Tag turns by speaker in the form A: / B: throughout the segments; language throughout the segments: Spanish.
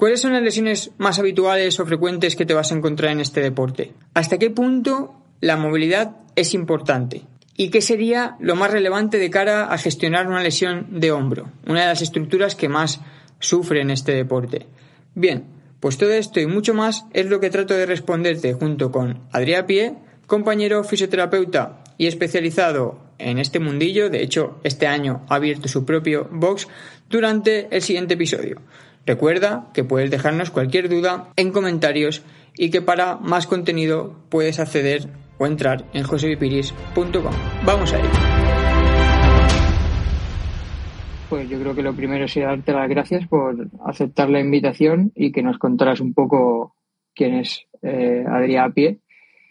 A: ¿Cuáles son las lesiones más habituales o frecuentes que te vas a encontrar en este deporte? ¿Hasta qué punto la movilidad es importante? ¿Y qué sería lo más relevante de cara a gestionar una lesión de hombro? Una de las estructuras que más sufre en este deporte. Bien, pues todo esto y mucho más es lo que trato de responderte junto con Adrián Pie, compañero fisioterapeuta y especializado en este mundillo. De hecho, este año ha abierto su propio box durante el siguiente episodio. Recuerda que puedes dejarnos cualquier duda en comentarios y que para más contenido puedes acceder o entrar en josevipiris.com. Vamos a ello.
B: Pues yo creo que lo primero sería darte las gracias por aceptar la invitación y que nos contaras un poco quién es eh, Adrián Pie.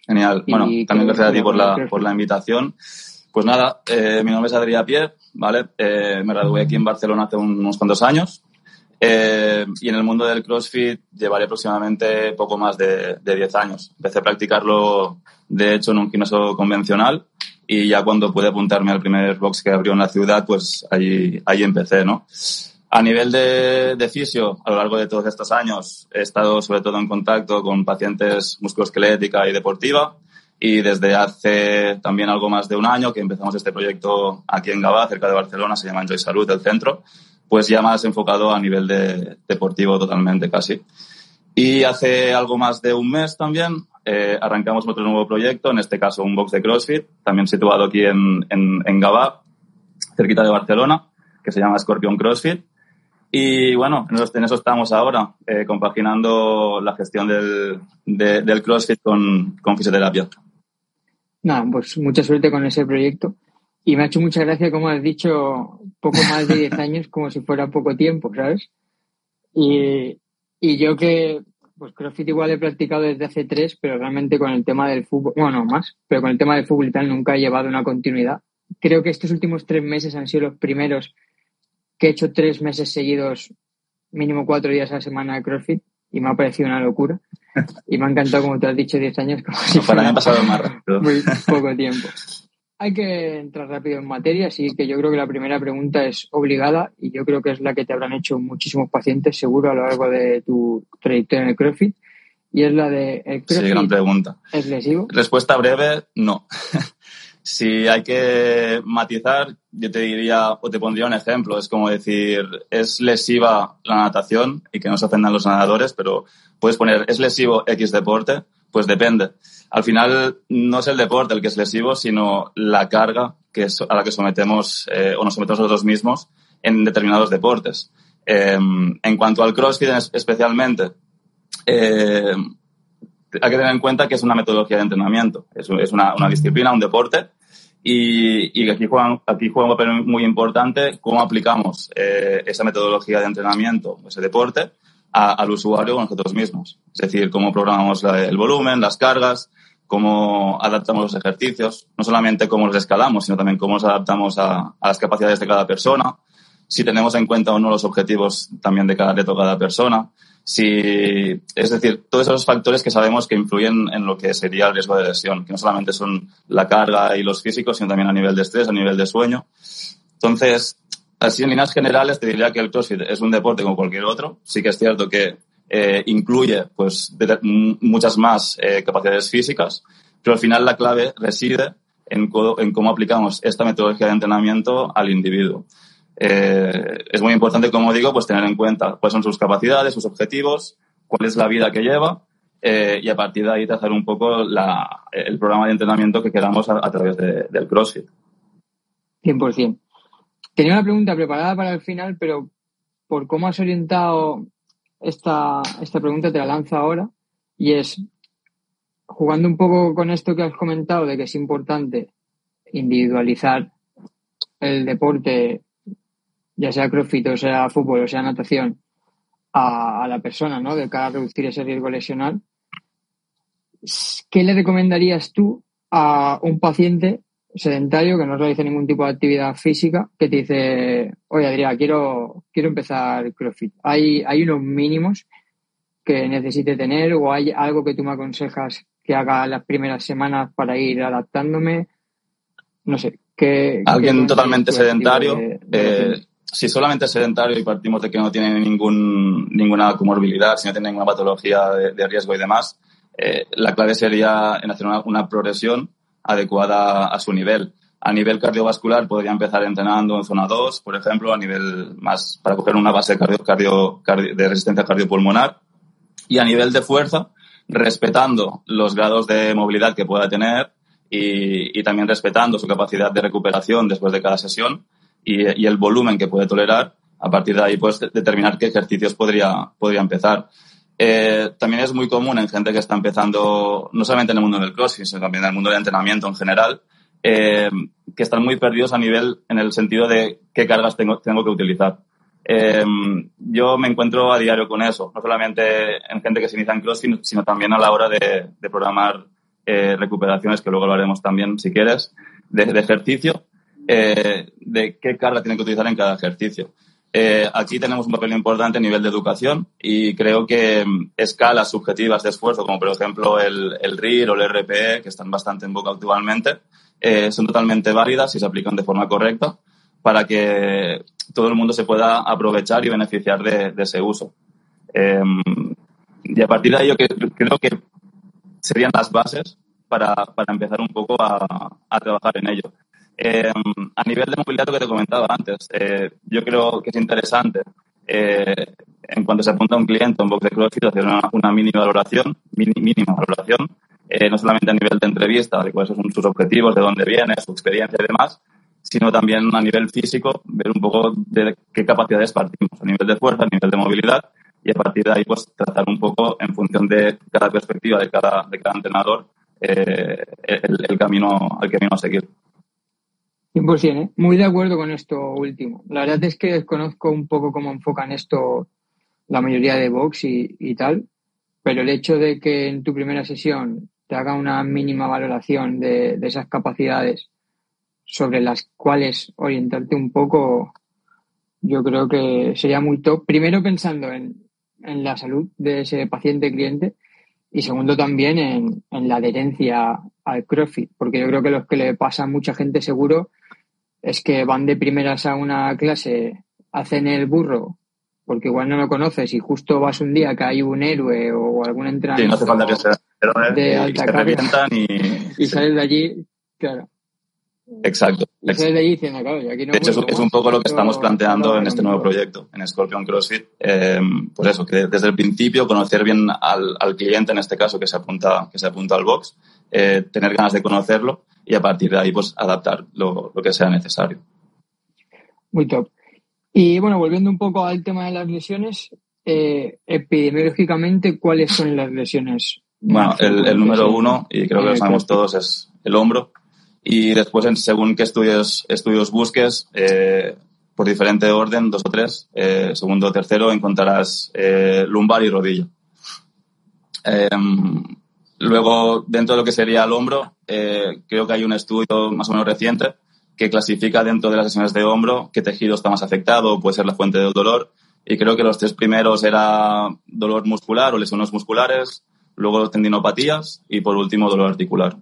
C: Genial. bueno, también gracias a ti por la, por la invitación. Pues nada, eh, mi nombre es Adrián Pie, ¿vale? Eh, me gradué aquí en Barcelona hace unos cuantos años eh, y en el mundo del CrossFit llevaré aproximadamente poco más de, de 10 años. Empecé a practicarlo, de hecho, en un gimnasio convencional y ya cuando pude apuntarme al primer box que abrió en la ciudad, pues ahí, ahí empecé, ¿no? A nivel de, de fisio, a lo largo de todos estos años, he estado sobre todo en contacto con pacientes musculoesquelética y deportiva y desde hace también algo más de un año que empezamos este proyecto aquí en Gabá, cerca de Barcelona, se llama Enjoy Salud, el centro, pues ya más enfocado a nivel de, deportivo totalmente casi. Y hace algo más de un mes también eh, arrancamos otro nuevo proyecto, en este caso un box de CrossFit, también situado aquí en, en, en Gabá, cerquita de Barcelona, que se llama Scorpion CrossFit. Y bueno, en eso estamos ahora, eh, compaginando la gestión del, de, del CrossFit con, con fisioterapia.
B: Nada, pues mucha suerte con ese proyecto. Y me ha hecho mucha gracia, como has dicho, poco más de 10 años, como si fuera poco tiempo, ¿sabes? Y, y yo que, pues CrossFit igual he practicado desde hace tres, pero realmente con el tema del fútbol, bueno, no más, pero con el tema del fútbol y tal nunca he llevado una continuidad. Creo que estos últimos tres meses han sido los primeros que he hecho tres meses seguidos, mínimo cuatro días a la semana de CrossFit, y me ha parecido una locura. Y me ha encantado, como te has dicho, 10 años, como si
C: Para mí ha pasado más rápido.
B: muy poco tiempo. Hay que entrar rápido en materia, así que yo creo que la primera pregunta es obligada y yo creo que es la que te habrán hecho muchísimos pacientes seguro a lo largo de tu trayectoria en el CrossFit y es la de ¿el CrossFit
C: Sí, gran pregunta.
B: es lesivo?
C: Respuesta breve, no. si hay que matizar, yo te diría o te pondría un ejemplo. Es como decir, es lesiva la natación y que no se ofendan los nadadores, pero puedes poner, ¿es lesivo X deporte? Pues depende. Al final no es el deporte el que es lesivo, sino la carga que a la que sometemos eh, o nos sometemos nosotros mismos en determinados deportes. Eh, en cuanto al CrossFit es- especialmente, eh, hay que tener en cuenta que es una metodología de entrenamiento, es, una, disciplina, un deporte, y, aquí, juega, aquí juega un papel muy importante cómo aplicamos eh, esa metodología de entrenamiento, ese deporte, a- al usuario o nosotros mismos. Es decir, cómo programamos el volumen, las cargas, cómo adaptamos los ejercicios, no solamente cómo los escalamos, sino también cómo nos adaptamos a, a las capacidades de cada persona, si tenemos en cuenta o no los objetivos también de cada reto, cada persona, si, es decir, todos esos factores que sabemos que influyen en lo que sería el riesgo de lesión, que no solamente son la carga y los físicos, sino también a nivel de estrés, a nivel de sueño. Entonces, así en líneas generales te diría que el CrossFit es un deporte como cualquier otro. Sí que es cierto que eh, incluye pues de- m- muchas más eh, capacidades físicas, pero al final la clave reside en, en cómo aplicamos esta metodología de entrenamiento al individuo. Eh, es muy importante, como digo, pues tener en cuenta cuáles son sus capacidades, sus objetivos, cuál es la vida que lleva eh, y a partir de ahí trazar un poco la, el programa de entrenamiento que queramos a, a través de- del CrossFit.
B: 100%. Tenía una pregunta preparada para el final, pero por cómo has orientado esta, esta pregunta te la lanzo ahora y es, jugando un poco con esto que has comentado de que es importante individualizar el deporte, ya sea crossfit o sea fútbol o sea natación, a, la persona, ¿no? De cara a reducir ese riesgo lesional. ¿Qué le recomendarías tú a un paciente sedentario que no realiza ningún tipo de actividad física que te dice, oye Adrián, quiero, quiero empezar CrossFit? ¿Hay, ¿Hay unos mínimos que necesite tener o hay algo que tú me aconsejas que haga las primeras semanas para ir adaptándome? No sé. ¿qué,
C: Alguien totalmente sedentario. Eh, si solamente es sedentario y partimos de que no tiene ningún, ninguna comorbilidad, si no tiene ninguna patología de, riesgo y demás, eh, la clave sería en hacer una, progresión adecuada a su nivel. A nivel cardiovascular podría empezar entrenando en zona 2, por ejemplo, a nivel más para coger una base cardio, de resistencia cardiopulmonar. Y a nivel de fuerza, respetando los grados de movilidad que pueda tener y, y también respetando su capacidad de recuperación después de cada sesión y, el volumen que puede tolerar, a partir de ahí pues determinar qué ejercicios podría, podría empezar. Eh, también es muy común en gente que está empezando, no solamente en el mundo del crossfit, sino también en el mundo del entrenamiento en general, eh, que están muy perdidos a nivel, en el sentido de qué cargas tengo, tengo que utilizar. Eh, yo me encuentro a diario con eso, no solamente en gente que se inicia en CrossFit, sino también a la hora de, programar recuperaciones, que luego lo haremos también si quieres, de, ejercicio. De qué carga tienen que utilizar en cada ejercicio. Eh, aquí tenemos un papel importante a nivel de educación y creo que mm, escalas subjetivas de esfuerzo, como por ejemplo el, el RIR o el RPE, que están bastante en boca actualmente, eh, son totalmente válidas y se aplican de forma correcta para que todo el mundo se pueda aprovechar y beneficiar de, ese uso. y a partir de yo creo que serían las bases para, para empezar un poco a, a trabajar en ello. Eh, a nivel de movilidad, lo que te comentaba antes, eh, yo creo que es interesante eh, en cuanto se apunta a un cliente un box de CrossFit hacer una, mínima valoración, mínima valoración, no solamente a nivel de entrevista, de cuáles son sus objetivos, de dónde viene, su experiencia y demás, sino también a nivel físico, ver un poco de qué capacidades partimos, a nivel de fuerza, a nivel de movilidad, y a partir de ahí, pues, trazar un poco en función de cada perspectiva de cada, de cada entrenador el, el, camino, el camino a seguir.
B: 100%, ¿eh? muy de acuerdo con esto último. La verdad es que desconozco un poco cómo enfocan esto la mayoría de box y, tal, pero el hecho de que en tu primera sesión te haga una mínima valoración de, esas capacidades sobre las cuales orientarte un poco, yo creo que sería muy top. Primero pensando en, la salud de ese paciente cliente y segundo también en, en, la adherencia al CrossFit, porque yo creo que lo que le pasa a mucha gente seguro es que van de primeras a una clase, hacen el burro, porque igual no lo conoces y justo vas un día que hay un héroe o algún entrenador
C: sí, no hace falta que sea
B: de alta
C: y,
B: y, sales de allí, claro.
C: Exacto.
B: Y sales de allí diciendo, claro, aquí no
C: de hecho, es, un poco lo que estamos planteando en este nuevo proyecto, en Scorpion CrossFit. Eh, pues eso, que desde el principio conocer bien al, al, cliente, en este caso, que se apunta, que se apunta al box, eh, tener ganas de conocerlo y a partir de ahí pues adaptar lo, que sea necesario.
B: Muy top. Y bueno, volviendo un poco al tema de las lesiones, eh, epidemiológicamente, ¿cuáles son las lesiones?
C: Bueno, el, número uno, y creo que lo sabemos todos, es el hombro. Y después, según qué estudios, estudios busques, eh, por diferente orden, dos o tres, eh, segundo o tercero, encontrarás lumbar y rodilla. Luego, dentro de lo que sería el hombro, eh, creo que hay un estudio más o menos reciente que clasifica dentro de las lesiones de hombro qué tejido está más afectado, puede ser la fuente del dolor. Y creo que los tres primeros era dolor muscular o lesiones musculares, luego tendinopatías y por último dolor articular.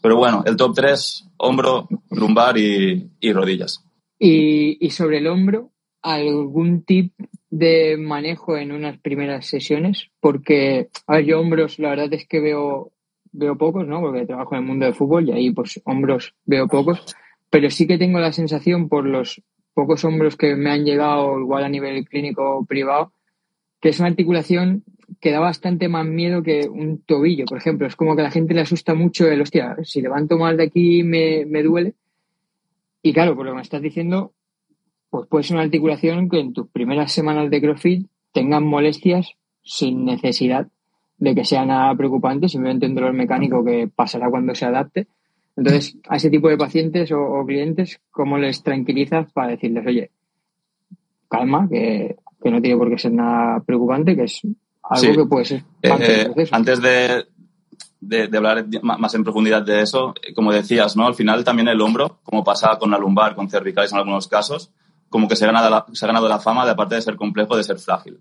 C: Pero bueno, el top tres, hombro, lumbar y, rodillas.
B: Y sobre el hombro, algún tip de manejo en unas primeras sesiones, porque, a ver, yo hombros, la verdad es que veo, veo pocos, ¿no? Porque trabajo en el mundo del fútbol y ahí, pues, hombros veo pocos, pero sí que tengo la sensación por los pocos hombros que me han llegado, igual a nivel clínico privado, que es una articulación que da bastante más miedo que un tobillo, por ejemplo. Es como que la gente le asusta mucho el, hostia, si levanto mal de aquí me, me duele. Y claro, por lo que me estás diciendo, pues puede ser una articulación que en tus primeras semanas de CrossFit tengan molestias sin necesidad de que sea nada preocupante, simplemente un dolor mecánico que pasará cuando se adapte. Entonces, a ese tipo de pacientes o, clientes, ¿cómo les tranquilizas para decirles, oye, calma, que que no tiene por qué ser nada preocupante, que es algo que puede ser parte del
C: Eh,
B: proceso.
C: antes de, de, de hablar más en profundidad de eso, eh, como decías, ¿no? Al final también el hombro, como pasa con la lumbar, con cervicales en algunos casos, como que se ha ganado la, fama de aparte de ser complejo, de ser frágil.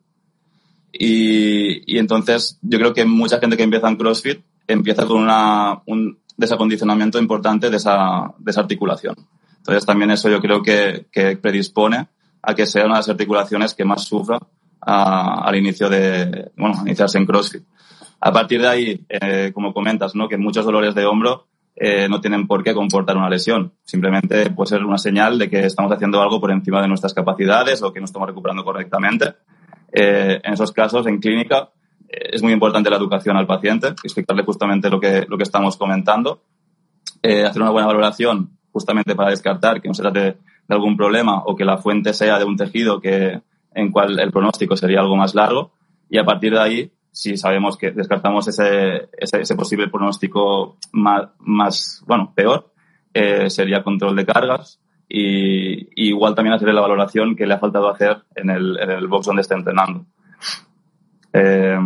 C: Y, entonces yo creo que mucha gente que empieza en CrossFit empieza con una, un desacondicionamiento importante de esa, de esa articulación. Entonces también eso yo creo que, predispone a que sea una de las articulaciones que más sufra al inicio de, bueno, iniciarse en CrossFit. A partir de ahí, eh, como comentas, ¿no? que muchos dolores de hombro eh, no tienen por qué comportar una lesión. Simplemente puede ser una señal de que estamos haciendo algo por encima de nuestras capacidades o que no estamos recuperando correctamente. Eh, en esos casos, en clínica, eh, es muy importante la educación al paciente, explicarle justamente lo que, lo que estamos comentando, hacer una buena valoración justamente para descartar que no se trate de algún problema o que la fuente sea de un tejido que, en cual el pronóstico sería algo más largo y a partir de ahí, si sabemos que descartamos ese, ese, ese posible pronóstico más, más bueno, peor, eh, sería control de cargas y, igual también hacer la valoración que le ha faltado hacer en el, en el box donde está entrenando. Eh,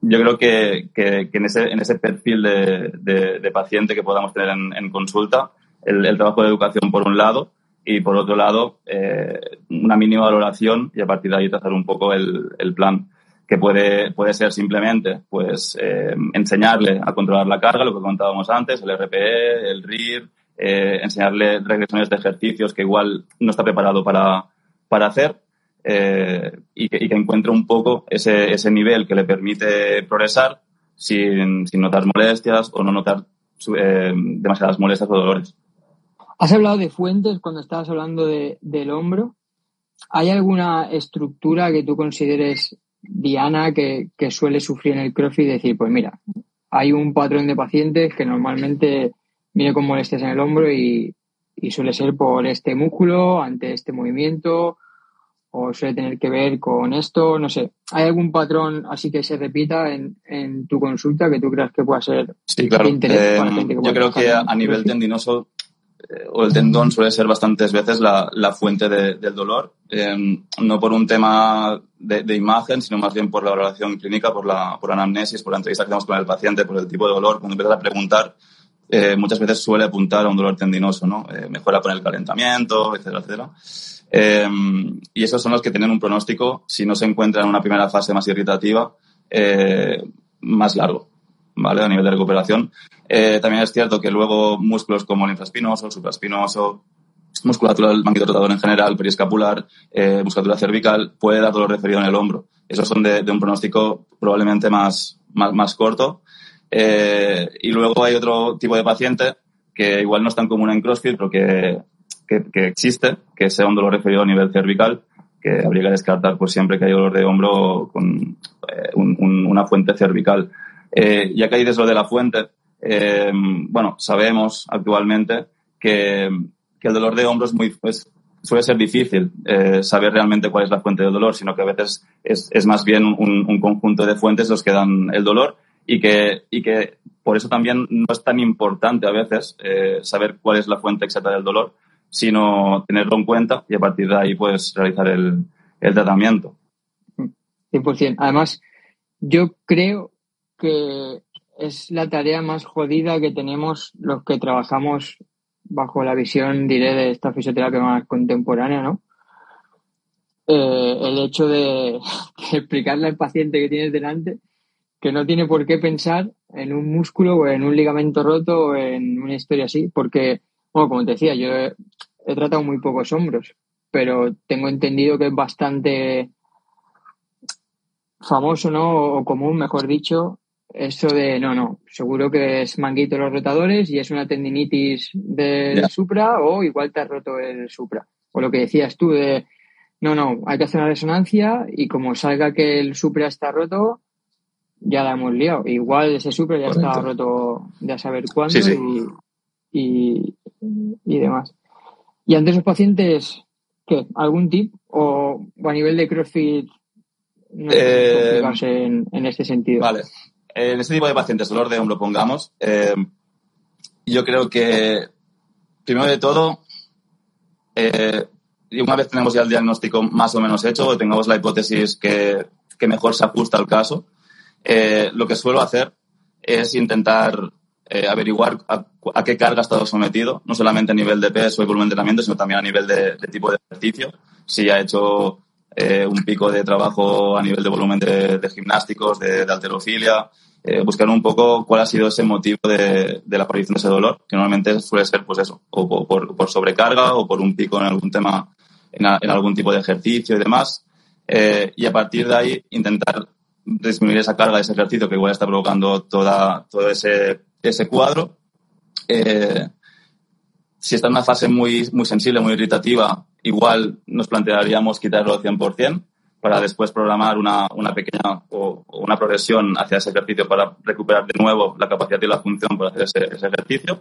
C: yo creo que, que, en, ese, en ese perfil de, de, paciente que podamos tener en, consulta, el, el, trabajo de educación por un lado y por otro lado eh, una mínima valoración y a partir de ahí trazar un poco el, el plan que puede, puede ser simplemente pues eh, enseñarle a controlar la carga, lo que contábamos antes, el RPE, el RIR, eh, enseñarle regresiones de ejercicios que igual no está preparado para, para hacer eh, y, que, encuentre un poco ese, ese nivel que le permite progresar sin, sin notar molestias o no notar demasiadas molestias o dolores.
B: Has hablado de fuentes cuando estabas hablando de, del hombro. ¿Hay alguna estructura que tú consideres diana que, que suele sufrir en el crossfit? Decir, pues mira, hay un patrón de pacientes que normalmente viene con molestias en el hombro y, y suele ser por este músculo, ante este movimiento, o suele tener que ver con esto, no sé. ¿Hay algún patrón así que se repita en, en tu consulta que tú creas que pueda ser
C: sí, claro. eh,
B: para gente que
C: Yo creo que a, nivel tendinoso o el tendón suele ser bastantes veces la, fuente de, del dolor, eh, no por un tema de, imagen, sino más bien por la valoración clínica, por la, por anamnesis, por la entrevista que hacemos con el paciente, por el tipo de dolor. Cuando empiezas a preguntar, eh, muchas veces suele apuntar a un dolor tendinoso, ¿no? Eh, mejora con el calentamiento, etcétera, etcétera. Eh, y esos son los que tienen un pronóstico, si no se encuentran en una primera fase más irritativa, eh, más largo, ¿vale? A nivel de recuperación. Eh, también es cierto que luego músculos como el infraespinoso, supraespinoso, musculatura del manguito rotador en general, periescapular, eh, musculatura cervical, puede dar dolor referido en el hombro. Esos son de, de un pronóstico probablemente más, más, más corto. Eh, y luego hay otro tipo de paciente que igual no es tan común en CrossFit, pero que, que, que, existe, que sea un dolor referido a nivel cervical, que habría que descartar pues siempre que hay dolor de hombro con eh, un, un, una fuente cervical. Eh, ya que desde lo de la fuente, eh, bueno, sabemos actualmente que, que, el dolor de hombro es muy, suele ser difícil eh, saber realmente cuál es la fuente del dolor, sino que a veces es, es más bien un, un, conjunto de fuentes los que dan el dolor y que, y que por eso también no es tan importante a veces saber cuál es la fuente exacta del dolor, sino tenerlo en cuenta y a partir de ahí pues realizar el, el tratamiento.
B: 100%. Además, yo creo que es la tarea más jodida que tenemos los que trabajamos bajo la visión, diré, de esta fisioterapia más contemporánea, ¿no? Eh, el hecho de, explicarle al paciente que tienes delante que no tiene por qué pensar en un músculo o en un ligamento roto o en una historia así, porque, bueno, como te decía, yo he, he tratado muy pocos hombros, pero tengo entendido que es bastante famoso, ¿no? O común, mejor dicho, eso de, no, no, seguro que es manguito los rotadores y es una tendinitis del yeah. supra o igual te has roto el supra. O lo que decías tú de, no, no, hay que hacer una resonancia y como salga que el supra está roto, ya la hemos liado. Igual ese supra ya Correcto. estaba roto de a saber cuándo
C: sí, sí.
B: Y, y, y, demás. Y ante esos pacientes, ¿qué? ¿Algún tip? ¿O, o a nivel de CrossFit no eh, en, en este sentido?
C: Vale en este tipo de pacientes, dolor de hombro, pongamos, eh, yo creo que, primero de todo, eh, una vez tenemos ya el diagnóstico más o menos hecho o tengamos la hipótesis que, que mejor se ajusta al caso, eh, lo que suelo hacer es intentar eh, averiguar a, qué carga ha estado sometido, no solamente a nivel de peso y volumen de entrenamiento, sino también a nivel de, tipo de ejercicio. Si ha hecho eh, un pico de trabajo a nivel de volumen de, gimnásticos, de, alterofilia, eh, buscar un poco cuál ha sido ese motivo de, la aparición de ese dolor, que normalmente suele ser, pues eso, o por, sobrecarga o por un pico en algún tema, en, algún tipo de ejercicio y demás. y a partir de ahí intentar disminuir esa carga de ese ejercicio que igual está provocando toda, todo ese, ese cuadro. Eh, si está en una fase muy, muy sensible, muy irritativa, igual nos plantearíamos quitarlo al 100% para después programar una, una pequeña o, una progresión hacia ese ejercicio para recuperar de nuevo la capacidad y la función para hacer ese, ese ejercicio.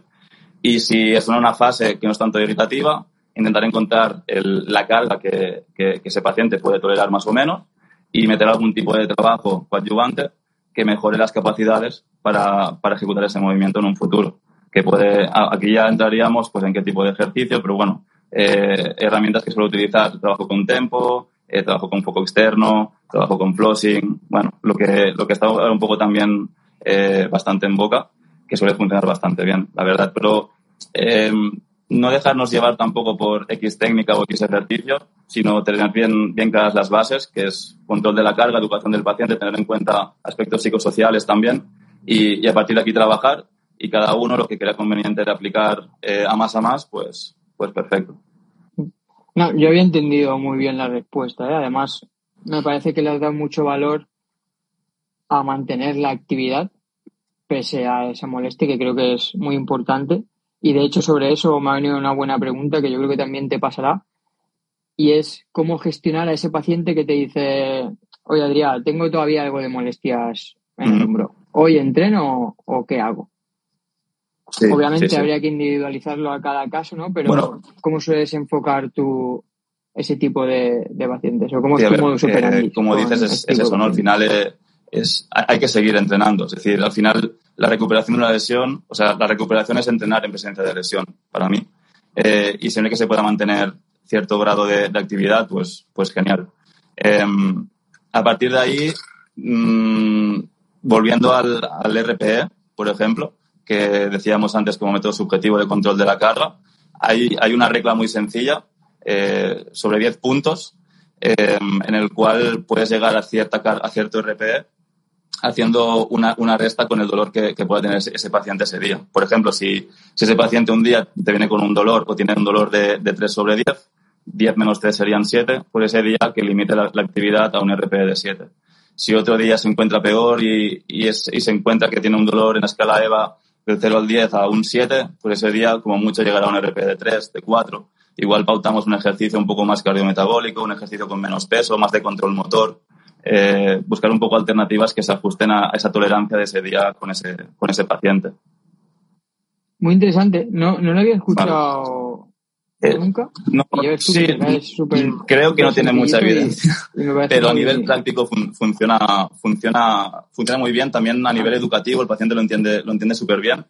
C: Y si es una fase que no es tanto irritativa, intentar encontrar el, la carga que, que, que, ese paciente puede tolerar más o menos y meter algún tipo de trabajo coadyuvante que mejore las capacidades para, para ejecutar ese movimiento en un futuro. Que puede, aquí ya entraríamos pues en qué tipo de ejercicio, pero bueno, eh, herramientas que suelo utilizar, trabajo con tempo, eh, trabajo con foco externo, trabajo con flossing, bueno, lo que, lo que está un poco también eh, bastante en boca, que suele funcionar bastante bien, la verdad, pero eh, no dejarnos llevar tampoco por X técnica o X ejercicio, sino tener bien, bien claras las bases, que es control de la carga, educación del paciente, tener en cuenta aspectos psicosociales también y, a partir de aquí trabajar y cada uno lo que crea conveniente de aplicar eh, a más a más, pues, pues perfecto.
B: No, yo había entendido muy bien la respuesta. ¿eh? Además, me parece que le has dado mucho valor a mantener la actividad pese a esa molestia, que creo que es muy importante. Y de hecho sobre eso me ha venido una buena pregunta que yo creo que también te pasará. Y es cómo gestionar a ese paciente que te dice, oye Adrián, tengo todavía algo de molestias en el hombro. ¿Hoy entreno o qué hago? Obviamente habría que individualizarlo a cada caso, ¿no? Pero ¿cómo sueles enfocar tú ese tipo de, pacientes? ¿O cómo es
C: eh, Como dices, es, este eso, ¿no? Al final eh, es, hay que seguir entrenando. Es decir, al final la recuperación de una lesión, o sea, la recuperación es entrenar en presencia de lesión, para mí. Eh, y siempre que se pueda mantener cierto grado de, actividad, pues, pues genial. Em, a partir de ahí, mm, volviendo al, al, RPE, por ejemplo, que decíamos antes como método subjetivo de control de la carga, hay, hay una regla muy sencilla eh, sobre 10 puntos em, en el cual puedes llegar a, cierta, a cierto RPE haciendo una, una resta con el dolor que, que, pueda tener ese, paciente ese día. Por ejemplo, si, si, ese paciente un día te viene con un dolor o tiene un dolor de, de 3 sobre 10, 10 menos 3 serían 7, por ese día que limite la, actividad a un RP de 7. Si otro día se encuentra peor y, y, es, y, se encuentra que tiene un dolor en la escala EVA del 0 al 10 a un 7, por ese día como mucho llegará a un RP de 3, de 4. Igual pautamos un ejercicio un poco más cardiometabólico, un ejercicio con menos peso, más de control motor eh, buscar un poco alternativas que se ajusten a esa tolerancia de ese día con ese, con ese paciente.
B: Muy interesante. No, no lo había escuchado eh, nunca.
C: No, sí, creo que no tiene mucha evidencia. pero a nivel práctico funciona, funciona, funciona muy bien. También a nivel educativo el paciente lo entiende, lo entiende súper bien.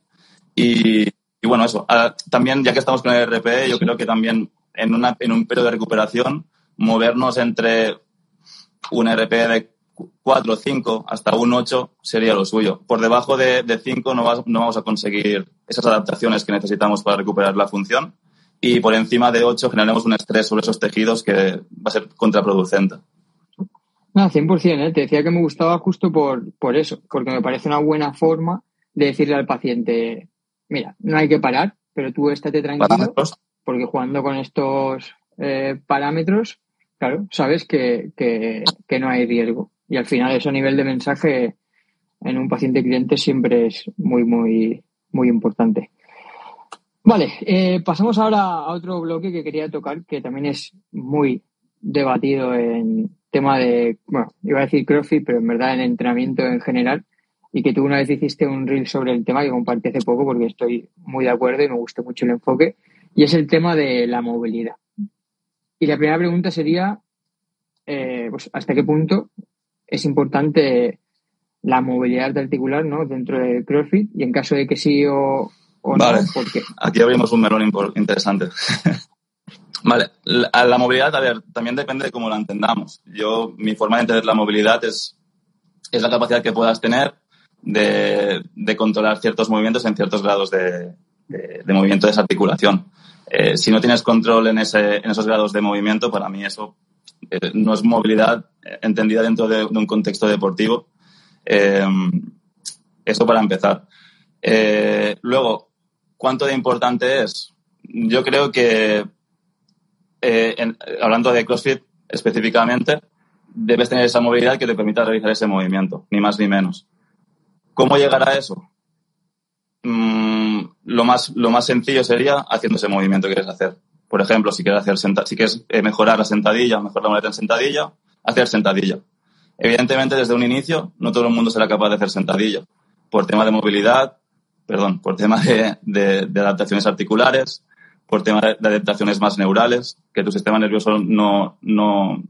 C: Y, y, bueno, eso. Ah, también, ya que estamos con el RP, yo creo que también en, una, en un periodo de recuperación, movernos entre un RP de 4 o 5 hasta un 8 sería lo suyo. Por debajo de, de 5 no, no vamos a conseguir esas adaptaciones que necesitamos para recuperar la función y por encima de 8 generaremos un estrés sobre esos tejidos que va a ser contraproducente.
B: No, 100%, ¿eh? te decía que me gustaba justo por, por eso, porque me parece una buena forma de decirle al paciente, mira, no hay que parar, pero tú estate tranquilo, porque jugando con estos eh, parámetros Claro, sabes que, que, no hay riesgo. Y al final eso a nivel de mensaje en un paciente cliente siempre es muy, muy, muy importante. Vale, eh, pasamos ahora a otro bloque que quería tocar, que también es muy debatido en tema de, bueno, iba a decir CrossFit, pero en verdad en entrenamiento en general, y que tú una vez hiciste un reel sobre el tema que compartí hace poco porque estoy muy de acuerdo y me gusta mucho el enfoque, y es el tema de la movilidad. Y la primera pregunta sería, eh, pues, ¿hasta qué punto es importante la movilidad articular ¿no? dentro del CrossFit? Y en caso de que sí o, no, ¿por qué?
C: Aquí abrimos un melón interesante. Vale, la, la, movilidad, a ver, también depende de cómo la entendamos. Yo, mi forma de entender la movilidad es, es la capacidad que puedas tener de, de controlar ciertos movimientos en ciertos grados de, de, de movimiento de esa articulación. Eh, si no tienes control en, ese, en esos grados de movimiento, para mí eso eh, no es movilidad entendida dentro de, un contexto deportivo. Eh, eso para empezar. Eh, luego, ¿cuánto de importante es? Yo creo que, eh, en, hablando de CrossFit específicamente, debes tener esa movilidad que te permita realizar ese movimiento, ni más ni menos. ¿Cómo llegar a eso? Mm, lo, más, lo más sencillo sería haciendo ese movimiento que quieres hacer. Por ejemplo, si quieres, hacer si quieres eh, mejorar la sentadilla, mejorar la muleta en sentadilla, hacer sentadilla. Evidentemente, desde un inicio, no todo el mundo será capaz de hacer sentadilla. Por tema de movilidad, perdón, por tema de, de, adaptaciones articulares, por tema de, de, adaptaciones más neurales, que tu sistema nervioso no, no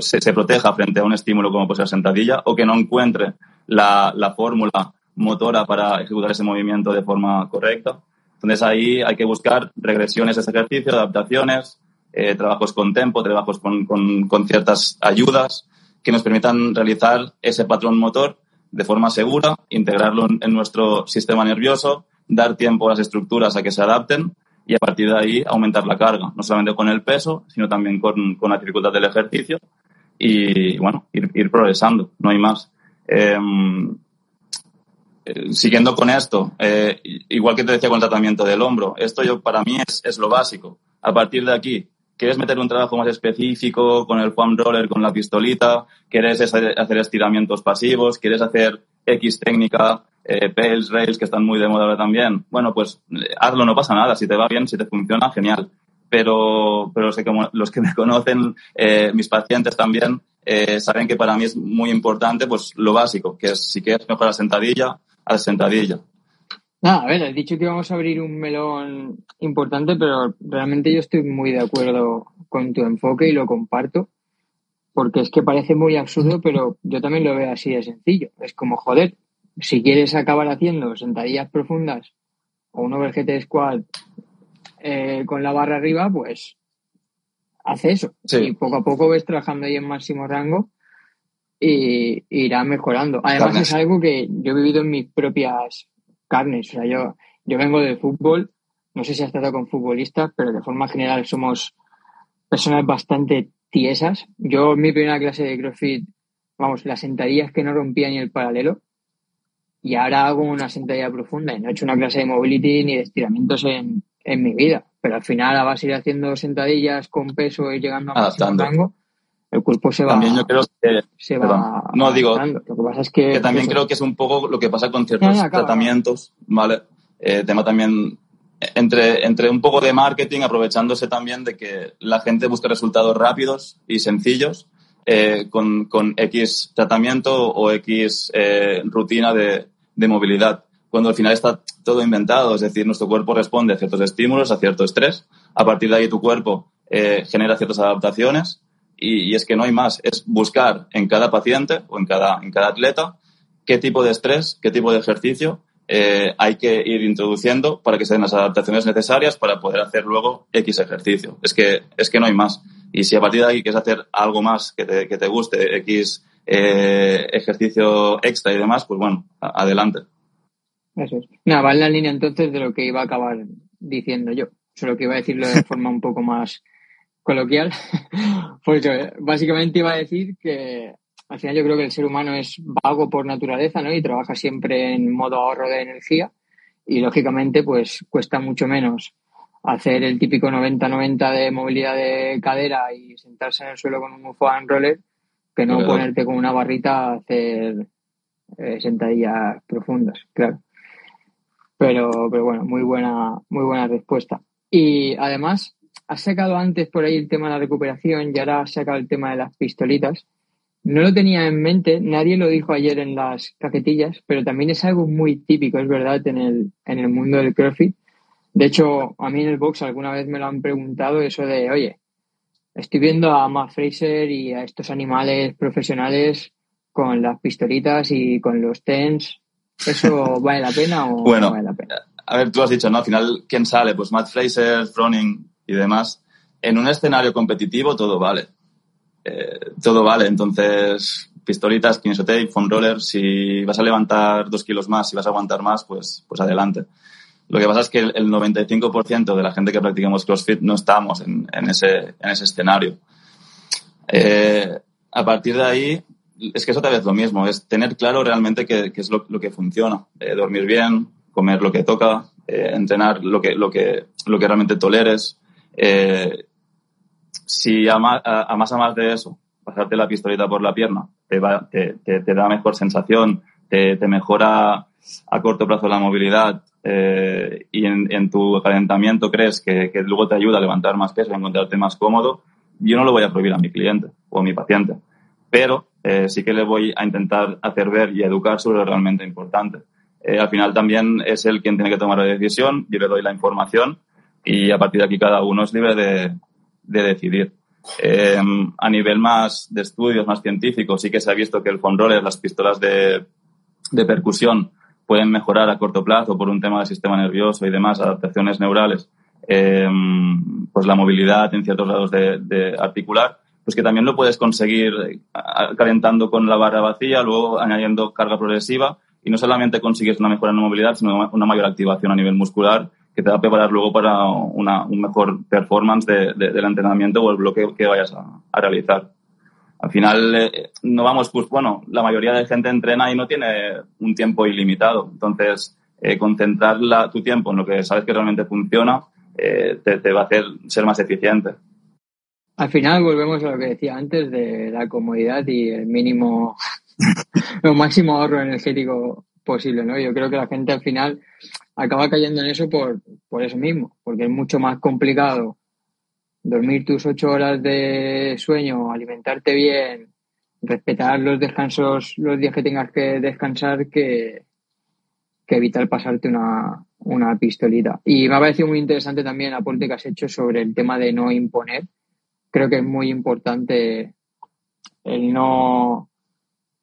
C: se, se, proteja frente a un estímulo como puede ser sentadilla, o que no encuentre la, la fórmula motora para ejecutar ese movimiento de forma correcta. Entonces ahí hay que buscar regresiones a ese ejercicio, adaptaciones, eh, trabajos con tempo, trabajos con, con, con, ciertas ayudas que nos permitan realizar ese patrón motor de forma segura, integrarlo en, en nuestro sistema nervioso, dar tiempo a las estructuras a que se adapten y a partir de ahí aumentar la carga, no solamente con el peso, sino también con, con la dificultad del ejercicio y, bueno, ir, ir progresando, no hay más. Eh, eh, siguiendo con esto, eh, igual que te decía con el tratamiento del hombro, esto yo para mí es, es, lo básico. A partir de aquí, quieres meter un trabajo más específico con el foam roller, con la pistolita, quieres hacer estiramientos pasivos, quieres hacer X técnica, eh, Pales, Rails, que están muy de moda ahora también. Bueno, pues eh, hazlo, no pasa nada. Si te va bien, si te funciona, genial. Pero, pero sé como los que me conocen, eh, mis pacientes también, eh, saben que para mí es muy importante pues lo básico, que es si quieres mejorar la sentadilla, a sentadilla.
B: Nada, a ver, has dicho que íbamos a abrir un melón importante, pero realmente yo estoy muy de acuerdo con tu enfoque y lo comparto, porque es que parece muy absurdo, pero yo también lo veo así de sencillo. Es como, joder, si quieres acabar haciendo sentadillas profundas o un overhead squat eh, con la barra arriba, pues hace eso. Sí. Y poco a poco ves trabajando ahí en máximo rango y irá mejorando. Además es algo que yo he vivido en mis propias carnes. O sea, yo, yo vengo del fútbol, no sé si has tratado con futbolistas, pero de forma general somos personas bastante tiesas. Yo en mi primera clase de CrossFit, vamos, las sentadillas que no rompía ni el paralelo. Y ahora hago una sentadilla profunda y no he hecho una clase de mobility ni de estiramientos en, en mi vida. Pero al final vas a ir haciendo sentadillas con peso y llegando a máximo rango el cuerpo se va
C: también yo creo que
B: se va
C: no digo
B: lo que pasa es que,
C: que también eso. creo que es un poco lo que pasa con ciertos
B: Ya, ya, acaba.
C: tratamientos vale eh, tema también entre entre un poco de marketing aprovechándose también de que la gente busca resultados rápidos y sencillos eh, con, con X tratamiento o X eh, rutina de, de movilidad cuando al final está todo inventado, es decir, nuestro cuerpo responde a ciertos estímulos, a cierto estrés, a partir de ahí tu cuerpo eh, genera ciertas adaptaciones y, es que no hay más, es buscar en cada paciente o en cada, en cada atleta qué tipo de estrés, qué tipo de ejercicio eh, hay que ir introduciendo para que se den las adaptaciones necesarias para poder hacer luego X ejercicio. Es que, es que no hay más. Y si a partir de ahí quieres hacer algo más que te, que te guste, X eh, ejercicio extra y demás, pues bueno, adelante.
B: Eso es. Nada, va en la línea entonces de lo que iba a acabar diciendo yo. Solo que iba a decirlo de forma un poco más coloquial, porque básicamente iba a decir que al final yo creo que el ser humano es vago por naturaleza, ¿no? Y trabaja siempre en modo ahorro de energía y lógicamente pues cuesta mucho menos hacer el típico 90-90 de movilidad de cadera y sentarse en el suelo con un foam roller que no claro. ponerte con una barrita a hacer eh, sentadillas profundas, claro. Pero, pero bueno, muy buena, muy buena respuesta. Y además, has sacado antes por ahí el tema de la recuperación y ahora has sacado el tema de las pistolitas. No lo tenía en mente, nadie lo dijo ayer en las cajetillas, pero también es algo muy típico, es verdad, en el, en el mundo del CrossFit. De hecho, a mí en el box alguna vez me lo han preguntado eso de, oye, estoy viendo a Matt Fraser y a estos animales profesionales con las pistolitas y con los tens. ¿Eso vale la pena o
C: bueno,
B: no vale la pena?
C: A ver, tú has dicho, ¿no? Al final, ¿quién sale? Pues Matt Fraser, Froning y demás. en un escenario competitivo todo vale. Eh, todo vale, entonces pistolitas, kinesotape, foam roller, si vas a levantar dos kilos más, si vas a aguantar más, pues, pues adelante. Lo que pasa es que el, 95% de la gente que practicamos CrossFit no estamos en, ese, en ese escenario. Eh, a partir de ahí, es que es otra vez lo mismo, es tener claro realmente qué, es lo, que funciona. Eh, dormir bien, comer lo que toca, entrenar lo que, lo, que, lo que realmente toleres. Si a más, a, más de eso, pasarte la pistolita por la pierna, te, te, da mejor sensación, te, te mejora a corto plazo la movilidad, eh, y en, tu calentamiento crees que, luego te ayuda a levantar más peso a encontrarte más cómodo, yo no lo voy a prohibir a mi cliente o a mi paciente. Pero eh, sí que le voy a intentar hacer ver y educar sobre lo realmente importante. Eh, al final también es él quien tiene que tomar la decisión, yo le doy la información y a partir de aquí cada uno es libre de, decidir. a nivel más de estudios, más científicos, sí que se ha visto que el foam roller, las pistolas de, de percusión, pueden mejorar a corto plazo por un tema del sistema nervioso y demás, adaptaciones neurales, eh, pues la movilidad en ciertos lados de, articular, pues que también lo puedes conseguir eh, calentando con la barra vacía, luego añadiendo carga progresiva y no solamente consigues una mejora en la movilidad, sino una mayor activación a nivel muscular que te va a preparar luego para una, un mejor performance del entrenamiento o el bloqueo que vayas a realizar al final eh, no vamos, pues bueno, la mayoría de gente entrena y no tiene un tiempo ilimitado. Entonces, eh, concentrar tu tiempo en lo que sabes que realmente funciona eh, te, va a hacer ser más eficiente.
B: Al final volvemos a lo que decía antes de la comodidad y el mínimo, el máximo ahorro energético posible, ¿no? Yo creo que la gente al final acaba cayendo en eso por, por eso mismo, porque es mucho más complicado dormir tus ocho horas de sueño, alimentarte bien, respetar los descansos, los días que tengas que descansar, que, que evitar pasarte una, una pistolita. Y me ha parecido muy interesante también el aporte que has hecho sobre el tema de no imponer. Creo que es muy importante el no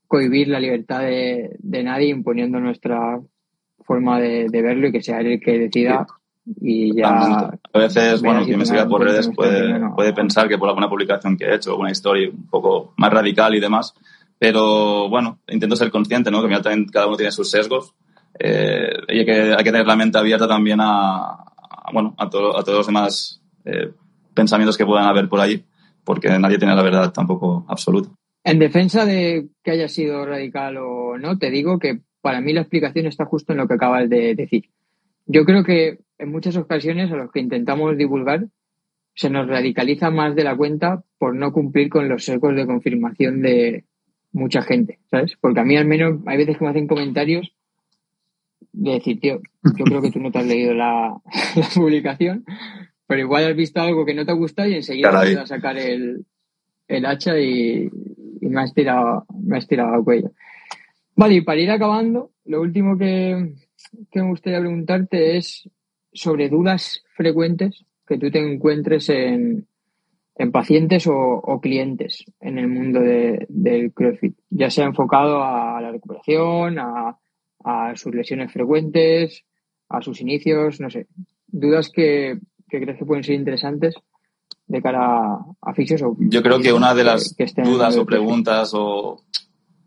B: cohibir la libertad de, nadie imponiendo nuestra forma de, verlo y que sea él el que decida y ya...
C: A veces, bueno, quien me siga por redes puede, puede pensar que por alguna publicación que he hecho, alguna historia un poco más radical y demás, pero bueno, intento ser consciente, ¿no? Que también cada uno tiene sus sesgos eh, y hay que, hay que tener la mente abierta también a, bueno, a, a todos los demás eh, pensamientos que puedan haber por ahí, porque nadie tiene la verdad tampoco absoluta.
B: En defensa de que haya sido radical o no, te digo que para mí la explicación está justo en lo que acabas de decir. Yo creo que en muchas ocasiones a los que intentamos divulgar se nos radicaliza más de la cuenta por no cumplir con los secos de confirmación de mucha gente, ¿sabes? Porque a mí al menos hay veces que me hacen comentarios de decir, tío, yo creo que tú no te has leído la, publicación, pero igual has visto algo que no te ha gustado y enseguida vas a sacar el, hacha y, me has tirado, me has tirado al cuello. Vale, y para ir acabando, lo último que, que me gustaría preguntarte es sobre dudas frecuentes que tú te encuentres en, en pacientes o, clientes en el mundo del CrossFit, ya sea enfocado a la recuperación, a, sus lesiones frecuentes, a sus inicios, no sé, dudas que, crees que pueden ser interesantes de cara a fisios o
C: yo creo que una de las dudas o preguntas o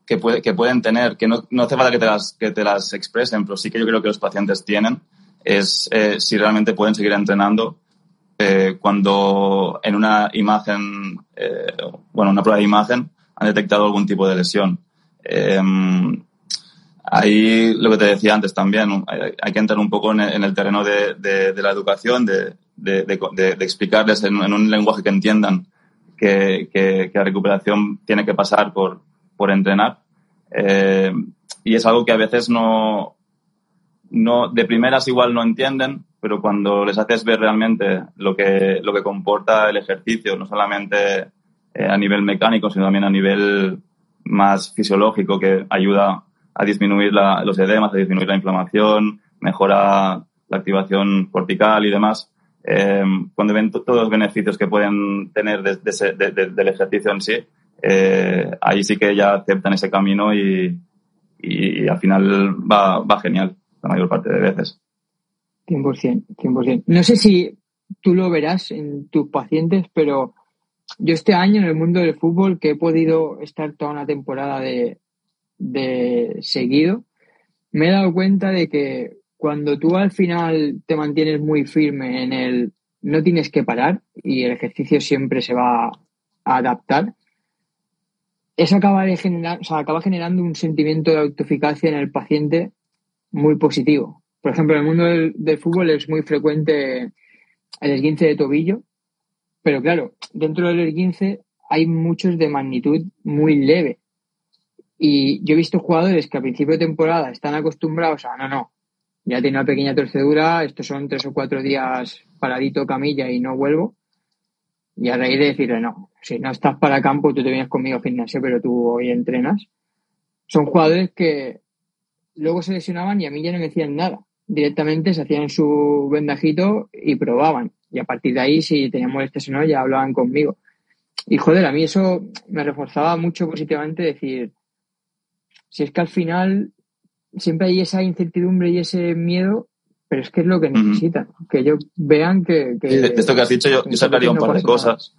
C: que, puede, que pueden tener que no, no hace falta que te las que te las expresen pero sí que yo creo que los pacientes tienen es eh, si realmente pueden seguir entrenando eh, cuando en una imagen, eh, bueno, una prueba de imagen han detectado algún tipo de lesión. Em, ahí lo que te decía antes también, hay, que entrar un poco en el, terreno de, la educación, de, explicarles en, un lenguaje que entiendan que, la recuperación tiene que pasar por, por entrenar. y es algo que a veces no, no, de primeras igual no entienden, pero cuando les haces ver realmente lo que, lo que comporta el ejercicio, no solamente eh, a nivel mecánico, sino también a nivel más fisiológico, que ayuda a disminuir los edemas, a disminuir la inflamación, mejora la activación cortical y demás. Eh, cuando ven todos los beneficios que pueden tener del ejercicio en sí, eh, ahí sí que ya aceptan ese camino y, y, al final va, va genial la mayor parte de veces.
B: 100%, 100%. No sé si tú lo verás en tus pacientes, pero yo este año en el mundo del fútbol, que he podido estar toda una temporada de, de seguido, me he dado cuenta de que cuando tú al final te mantienes muy firme en el no tienes que parar y el ejercicio siempre se va a adaptar, eso acaba, de generar, o sea, acaba generando un sentimiento de autoeficacia en el paciente muy positivo. Por ejemplo, en el mundo del, fútbol es muy frecuente el esguince de tobillo, pero claro, dentro del esguince hay muchos de magnitud muy leve. Y yo he visto jugadores que a principio de temporada están acostumbrados a, no, no, ya tiene una pequeña torcedura, estos son tres o cuatro días paradito camilla y no vuelvo. Y a raíz de decirle, no, si no estás para campo, tú te vienes conmigo al gimnasio, pero tú hoy entrenas. Son jugadores que luego se lesionaban y a mí ya no me decían nada. Directamente se hacían su vendajito y probaban. Y a partir de ahí, si tenían molestias o no, ya hablaban conmigo. Y joder, a mí eso me reforzaba mucho positivamente decir, si es que al final siempre hay esa incertidumbre y ese miedo, pero es que es lo que necesitan, que ellos vean que... de
C: esto que has dicho, yo, yo sacaría un par de cosas.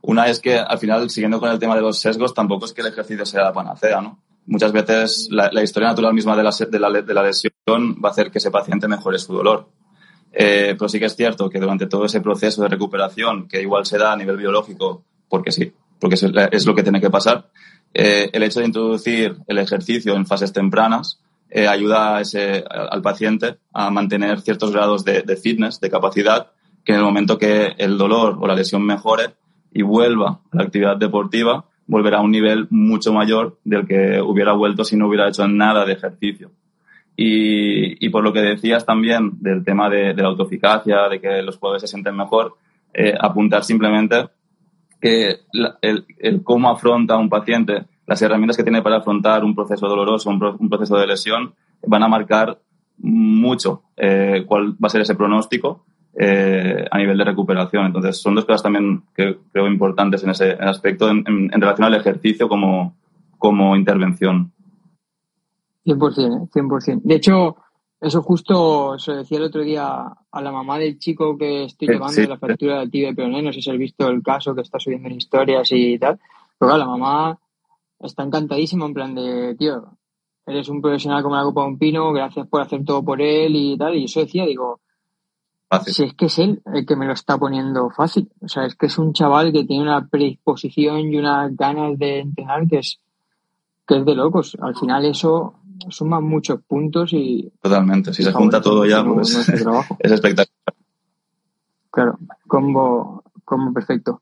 C: Una es que al final, siguiendo con el tema de los sesgos, tampoco es que el ejercicio sea la panacea, ¿no? Muchas veces la, historia natural misma de la, de, la, de la, lesión va a hacer que ese paciente mejore su dolor. Eh, pero sí que es cierto que durante todo ese proceso de recuperación, que igual se da a nivel biológico, porque sí, porque es, lo que tiene que pasar, eh, el hecho de introducir el ejercicio en fases tempranas eh, ayuda a ese, al paciente a mantener ciertos grados de, de, fitness, de capacidad, que en el momento que el dolor o la lesión mejore y vuelva a la actividad deportiva, volverá a un nivel mucho mayor del que hubiera vuelto si no hubiera hecho nada de ejercicio. Y, y por lo que decías también del tema de, de la autoeficacia, de que los jugadores se sienten mejor, eh, apuntar simplemente que el, el, cómo afronta un paciente las herramientas que tiene para afrontar un proceso doloroso, un, proceso de lesión, van a marcar mucho eh, cuál va a ser ese pronóstico eh, a nivel de recuperación. Entonces, son dos cosas también que creo importantes en ese aspecto en, relación al ejercicio como, como intervención.
B: 100%, 100%. De hecho, eso justo se decía el otro día a la mamá del chico que estoy llevando de la fractura del tibia y No sé si has visto el caso que está subiendo en historias y tal. Pero claro, la mamá está encantadísimo en plan de, tío, eres un profesional como la Copa de un Pino, gracias por hacer todo por él y tal. Y eso decía, digo, si es que es él el que me lo está poniendo fácil. O sea, es que es un chaval que tiene una predisposición y unas ganas de entrenar que es, que es de locos. Al final eso suma muchos puntos y...
C: Totalmente, si se junta todo ya, pues es espectacular.
B: Claro, combo, combo perfecto.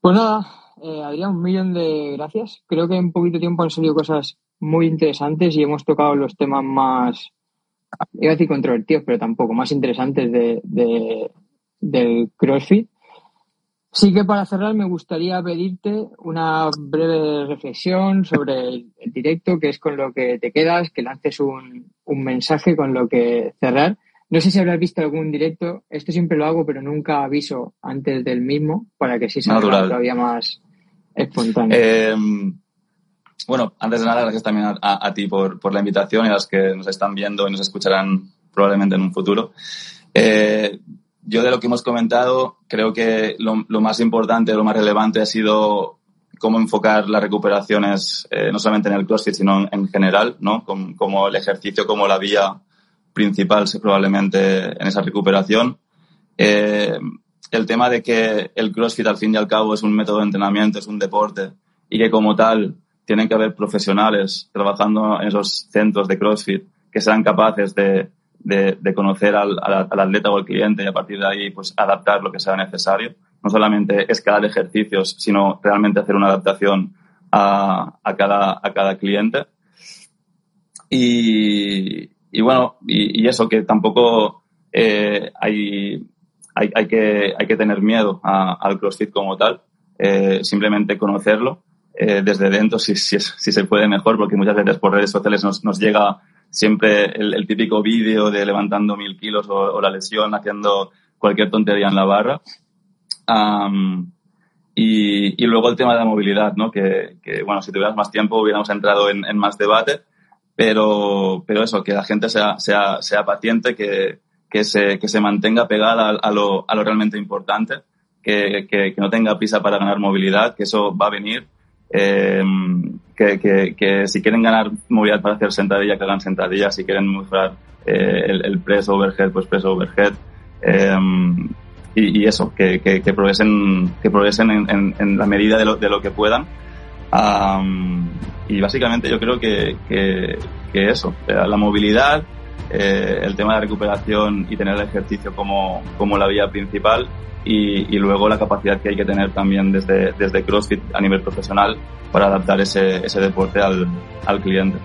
B: Pues nada, eh, Adrián, un millón de gracias. Creo que en poquito tiempo han salido cosas muy interesantes y hemos tocado los temas más, iba a decir controvertidos, pero tampoco, más interesantes de, del CrossFit. Sí que para cerrar me gustaría pedirte una breve reflexión sobre el, directo, que es con lo que te quedas, que lances un, un mensaje con lo que cerrar. No sé si habrás visto algún directo, esto siempre lo hago, pero nunca aviso antes del mismo para que sí salga todavía más espontáneo.
C: Eh, bueno, antes de nada, gracias también a, ti por, por, la invitación y a los que nos están viendo y nos escucharán probablemente en un futuro. Eh, yo de lo que hemos comentado, creo que lo, lo, más importante, lo más relevante ha sido cómo enfocar las recuperaciones, eh, no solamente en el CrossFit, sino en, general, ¿no? Como, como, el ejercicio como la vía principal probablemente en esa recuperación. Eh, el tema de que el CrossFit al fin y al cabo es un método de entrenamiento, es un deporte y que como tal tienen que haber profesionales trabajando en esos centros de CrossFit que sean capaces de, de, conocer al, al, atleta o al cliente y a partir de ahí pues adaptar lo que sea necesario. No solamente escalar ejercicios, sino realmente hacer una adaptación a, a, cada, a cada cliente. Y, y bueno, y, y, eso que tampoco eh, hay, hay, hay, que, hay que tener miedo a, al CrossFit como tal, eh, simplemente conocerlo eh, desde dentro si, si, si, se puede mejor, porque muchas veces por redes sociales nos, nos llega siempre el, el típico vídeo de levantando mil kilos o, o, la lesión haciendo cualquier tontería en la barra. Um, y, y, luego el tema de la movilidad, ¿no? Que, que, bueno, si tuvieras más tiempo hubiéramos entrado en, en más debate, pero, pero eso, que la gente sea, sea, sea paciente, que, que se, que se mantenga pegada a, lo, a lo realmente importante, que, que, que, no tenga prisa para ganar movilidad, que eso va a venir. Eh, que, si quieren ganar movilidad para hacer sentadilla, que hagan sentadilla. Si quieren mejorar eh, el, el, press overhead, pues press overhead. Eh, y, y, eso, que, que, progresen, que progresen en, en, en, la medida de lo, de lo que puedan. Um, y básicamente yo creo que, que, que eso, la movilidad, eh, el tema de recuperación y tener el ejercicio como, como la vía principal y, y, luego la capacidad que hay que tener también desde, desde CrossFit a nivel profesional para adaptar ese, ese deporte al, al cliente.